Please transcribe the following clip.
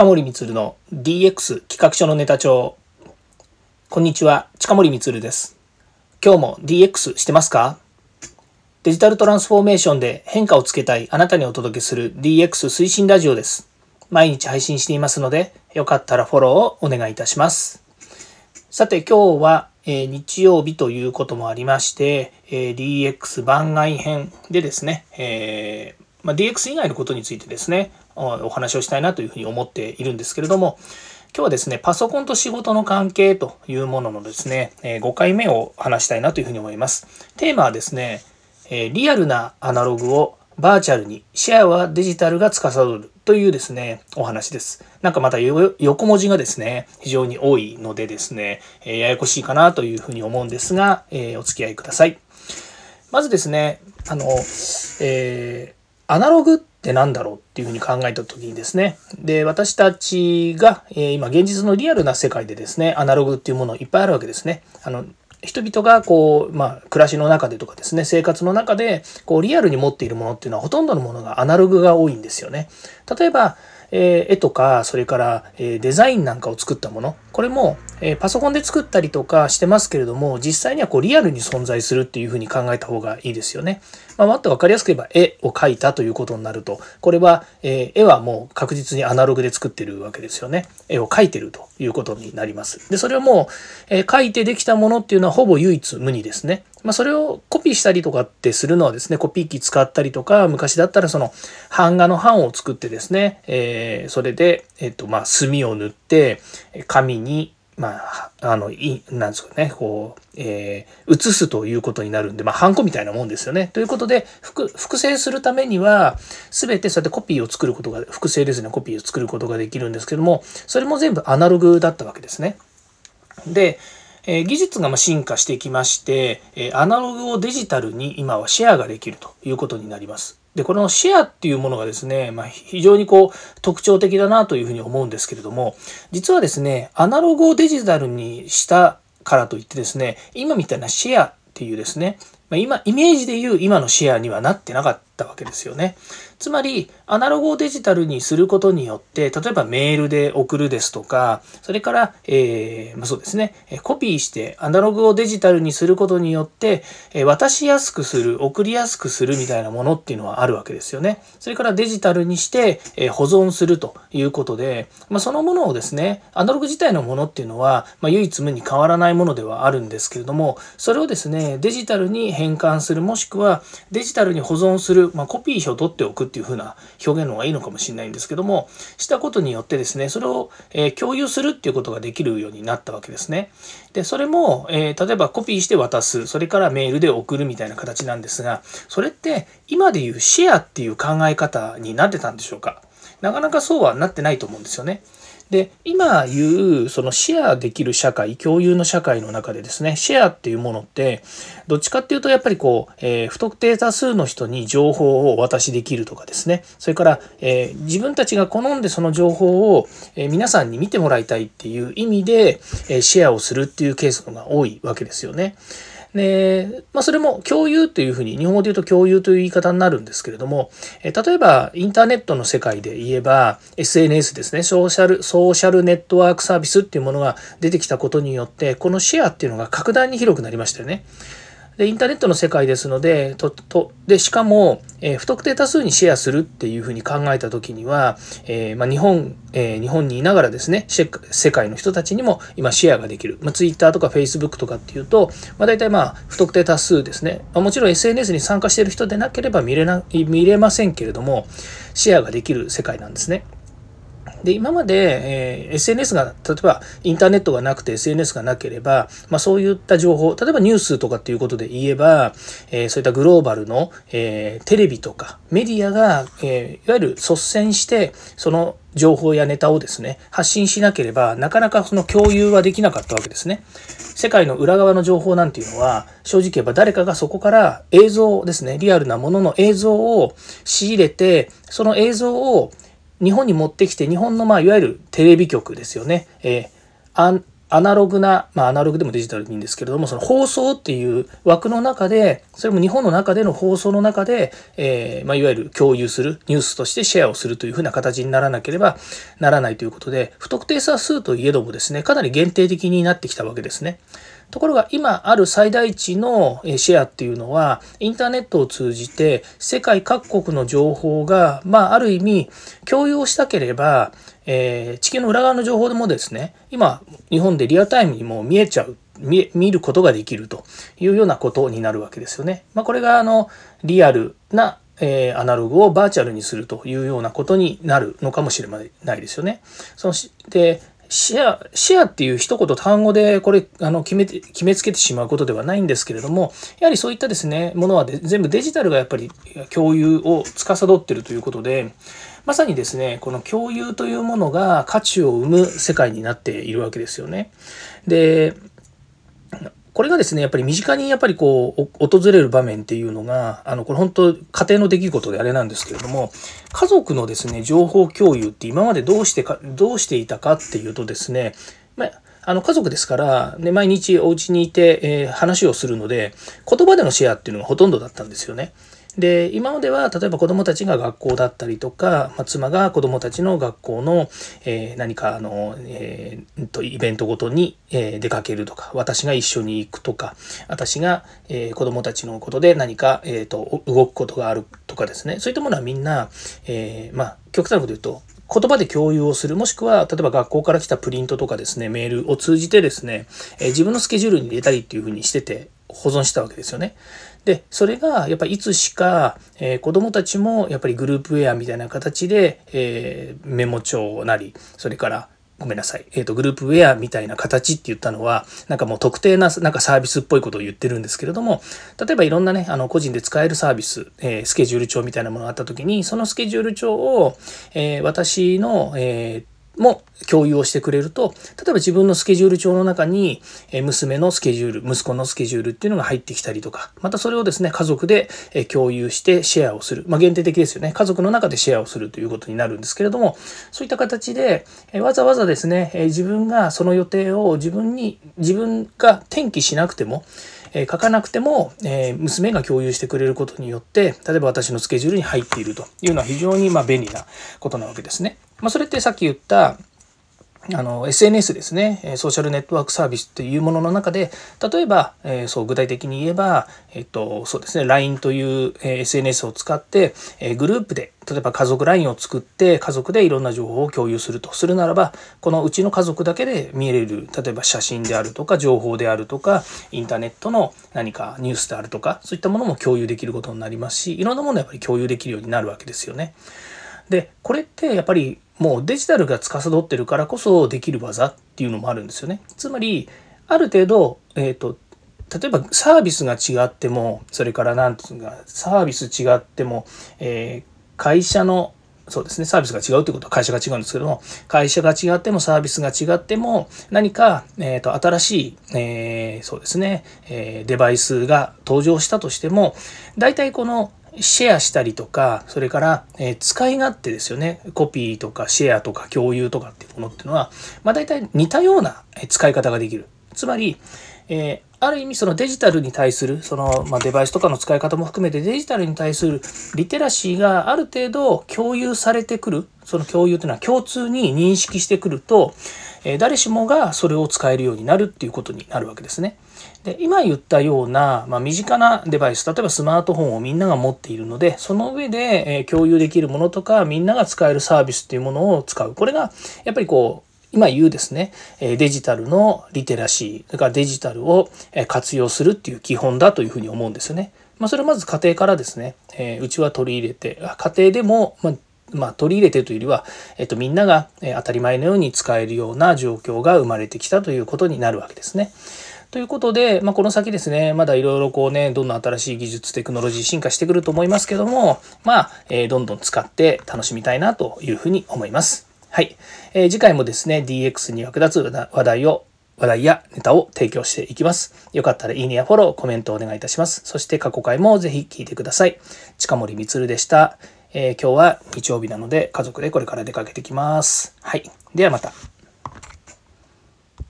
近森光の DX 企画書のネタ帳。こんにちは、近森光です。今日も DX してますか？デジタルトランスフォーメーションで変化をつけたいあなたにお届けする DX 推進ラジオです。毎日配信していますので、よかったらフォローをお願いいたします。さて今日は、えー、日曜日ということもありまして、えー、DX 番外編でですね、えーまあ、DX 以外のことについてですね、お話をしたいなというふうに思っているんですけれども、今日はですね、パソコンと仕事の関係というもののですね、5回目を話したいなというふうに思います。テーマはですね、リアルなアナログをバーチャルに、シェアはデジタルが司るというですね、お話です。なんかまた横文字がですね、非常に多いのでですね、ややこしいかなというふうに思うんですが、えお付き合いください。まずですね、あの、えーアナログって何だろうっていうふうに考えた時にですねで私たちが、え今現実のリアルな世界でですねアナログっていうものいっぱいあるわけですね。あの人々がこう、まあ、暮らしの中でとかですね、生活の中で、こう、リアルに持っているものっていうのはほとんどのものがアナログが多いんですよね。例えば、えー、絵とか、それから、え、デザインなんかを作ったもの、これも、え、パソコンで作ったりとかしてますけれども、実際にはこうリアルに存在するっていうふうに考えた方がいいですよね。まあ、もっと分かりやすく言えば絵を描いたということになると、これは、え絵はもう確実にアナログで作ってるわけですよね。絵を描いてるということになります。で、それはもう、え描いてできたものっていうのはほぼ唯一無二ですね。まあ、それをコピーしたりとかってするのはですね、コピー機使ったりとか、昔だったらその版画の版を作ってですね、えー、それで、えっ、と、まあ、墨を塗って、紙に、まあ、あの、い、なんですかね、こう、えー、写すということになるんで、まあ、ハンコみたいなもんですよね。ということで、複複製するためには、すべてそうやってコピーを作ることが、複製ですね、コピーを作ることができるんですけども、それも全部アナログだったわけですね。で、え技術が進化してきまして、えアナログをデジタルに今はシェアができるということになります。で、このシェアっていうものがですね、まあ、非常にこう特徴的だなというふうに思うんですけれども、実はですね、アナログをデジタルにしたからといってですね、今みたいなシェアっていうですね、まあ、今、イメージでいう今のシェアにはなってなかったたわけですよね。つまり、アナログをデジタルにすることによって、例えばメールで送るですとか、それから、えー、まあ、そうですね、コピーしてアナログをデジタルにすることによって、え渡しやすくする、送りやすくするみたいなものっていうのはあるわけですよね。それからデジタルにして、え保存するということで、まあ、そのものをですね、アナログ自体のものっていうのは、まあ、唯一無二変わらないものではあるんですけれども、それをですね、デジタルに変換する、もしくはデジタルに保存する、まあ、コピーを取っておくっていうふうな表現の方がいいのかもしれないんですけども、したことによってですね、それを、え共有するっていうことができるようになったわけですね。で、それも、えー、例えばコピーして渡す、それからメールで送るみたいな形なんですが、それって今でいうシェアっていう考え方になってたんでしょうかなかなかそうはなってないと思うんですよね。で、今言う、そのシェアできる社会、共有の社会の中でですね、シェアっていうものって、どっちかっていうと、やっぱりこう、えー、不特定多数の人に情報をお渡しできるとかですね、それから、えー、自分たちが好んでその情報を、えー、皆さんに見てもらいたいっていう意味で、えシェアをするっていうケースが多いわけですよね。で、まあ、それも共有というふうに、日本語で言うと共有という言い方になるんですけれども、え例えばインターネットの世界で言えば、SNS ですね、ソーシャル、ソーシャルネットワークサービスっていうものが出てきたことによって、このシェアっていうのが格段に広くなりましたよね。でインターネットの世界ですのでととでしかも、えー、不特定多数にシェアするっていうふうに考えた時には、えー、まあ、日本、えー、日本にいながらですね世界の人たちにも今シェアができる、まあ、Twitter とか Facebook とかっていうと、まあ、大体まあ不特定多数ですね、まあ、もちろん SNS に参加している人でなければ見れな見れませんけれどもシェアができる世界なんですね。で今まで、えー、SNS が例えばインターネットがなくて SNS がなければ、まあ、そういった情報例えばニュースとかっていうことで言えば、えー、そういったグローバルの、えー、テレビとかメディアが、えいわゆる率先してその情報やネタをですね発信しなければなかなかその共有はできなかったわけですね。世界の裏側の情報なんていうのは正直言えば誰かがそこから映像ですねリアルなものの映像を仕入れてその映像を日本に持ってきて日本のまあいわゆるテレビ局ですよね、えー、アナログな、まあアナログでもデジタルでいいんですけれども、その放送っていう枠の中で、それも日本の中での放送の中で、えー、まあいわゆる共有する、ニュースとしてシェアをするというふうな形にならなければならないということで、不特定多数といえどもですね、かなり限定的になってきたわけですね。ところが今ある最大値のシェアっていうのはインターネットを通じて世界各国の情報がまあある意味共有をしたければ、えー、地球の裏側の情報でもですね今日本でリアタイムにも見えちゃう見見ることができるというようなことになるわけですよね。まあ、これがあのリアルなえ、アナログをバーチャルにするというようなことになるのかもしれないですよね。そのでシェア、シェアっていう一言単語でこれあの決めて、決めつけてしまうことではないんですけれども、やはりそういったですね、ものは全部デジタルがやっぱり共有を司ってるということで、まさにですね、この共有というものが価値を生む世界になっているわけですよね。で、これがですね、やっぱり身近にやっぱりこう、訪れる場面っていうのが、あの、これ本当家庭の出来事であれなんですけれども、家族のですね、情報共有って今までどうしてか、どうしていたかっていうとですね、まあ、あの家族ですから、ね、毎日お家にいて、えー、話をするので、言葉でのシェアっていうのがほとんどだったんですよね。で今までは例えば子どもたちが学校だったりとか、まあ、妻が子どもたちの学校の、えー、何かあの、えー、とイベントごとに、えー、出かけるとか私が一緒に行くとか私が、えー、子どもたちのことで何か、えーと、動くことがあるとかですねそういったものはみんな、えー、まあ極端なこと言うと言葉で共有をする、もしくは、例えば学校から来たプリントとかですね、メールを通じてですね、え自分のスケジュールに入れたりっていうふうにしてて、保存したわけですよね。で、それがやっぱいつしか、えー、子供たちもやっぱりグループウェアみたいな形で、えー、メモ帳なり、それからごめんなさい。えっ、ー、と、グループウェアみたいな形って言ったのは、なんかもう特定な、なんかサービスっぽいことを言ってるんですけれども、例えばいろんなね、あの、個人で使えるサービス、えー、スケジュール帳みたいなものがあった時に、そのスケジュール帳を、えー、私の、え、も共有をしてくれると、例えば自分のスケジュール帳の中に、娘のスケジュール、息子のスケジュールっていうのが入ってきたりとか、またそれをですね、家族で共有してシェアをする。まあ、限定的ですよね。家族の中でシェアをするということになるんですけれども、そういった形で、わざわざですね、自分がその予定を自分に、自分が転記しなくても、え書かなくても、え娘が共有してくれることによって、例えば私のスケジュールに入っているというのは非常にま便利なことなわけですね。まあ、それってさっき言ったあの SNS ですね、ソーシャルネットワークサービスっていうものの中で、例えば、えー、そう具体的に言えば、えっと、そうですね、LINE という、えー、SNS を使って、えー、グループで、例えば家族 LINE を作って、家族でいろんな情報を共有すると。するならば、このうちの家族だけで見れる、例えば写真であるとか、情報であるとか、インターネットの何かニュースであるとか、そういったものも共有できることになりますし、いろんなものをやっぱり共有できるようになるわけですよね。で、これってやっぱりもうデジタルが司ってるからこそできる技っていうのもあるんですよね。つまりある程度、えーと、例えばサービスが違ってもそれから何て言うかサービス違っても、えー、会社のそうですねサービスが違うということは会社が違うんですけども会社が違ってもサービスが違っても何か、えーと、新しい、えー、そうですね、えー、デバイスが登場したとしても大体このシェアしたりとか、それから、え、使い勝手ですよね。コピーとかシェアとか共有とかっていうものっていうのは、まあ大体似たような使い方ができる。つまり、え、ある意味そのデジタルに対する、その、ま、デバイスとかの使い方も含めてデジタルに対するリテラシーがある程度共有されてくる。その共有というのは共通に認識してくると、え、誰しもがそれを使えるようになるっていうことになるわけですね。で今言ったような、まあ、身近なデバイス例えばスマートフォンをみんなが持っているのでその上で、え共有できるものとかみんなが使えるサービスっていうものを使うこれがやっぱりこう今言うですね、デジタルのリテラシー、それからデジタルを活用するっていう基本だというふうに思うんですよね。まあ、それはまず家庭からですね、えうちは取り入れて、家庭でも、まあまあ、取り入れてというよりは、えっと、みんなが当たり前のように使えるような状況が生まれてきたということになるわけですね。ということで、まあ、この先ですね、まだいろいろこうね、どんどん新しい技術、テクノロジー進化してくると思いますけども、まあ、えー、どんどん使って楽しみたいなというふうに思います。はい。えー、次回もですね、DX に役立つ話題を話題やネタを提供していきます。よかったらいいねやフォロー、コメントお願いいたします。そして過去回もぜひ聞いてください。近森光でした。えー、今日は日曜日なので家族でこれから出かけてきます。はい。ではまた。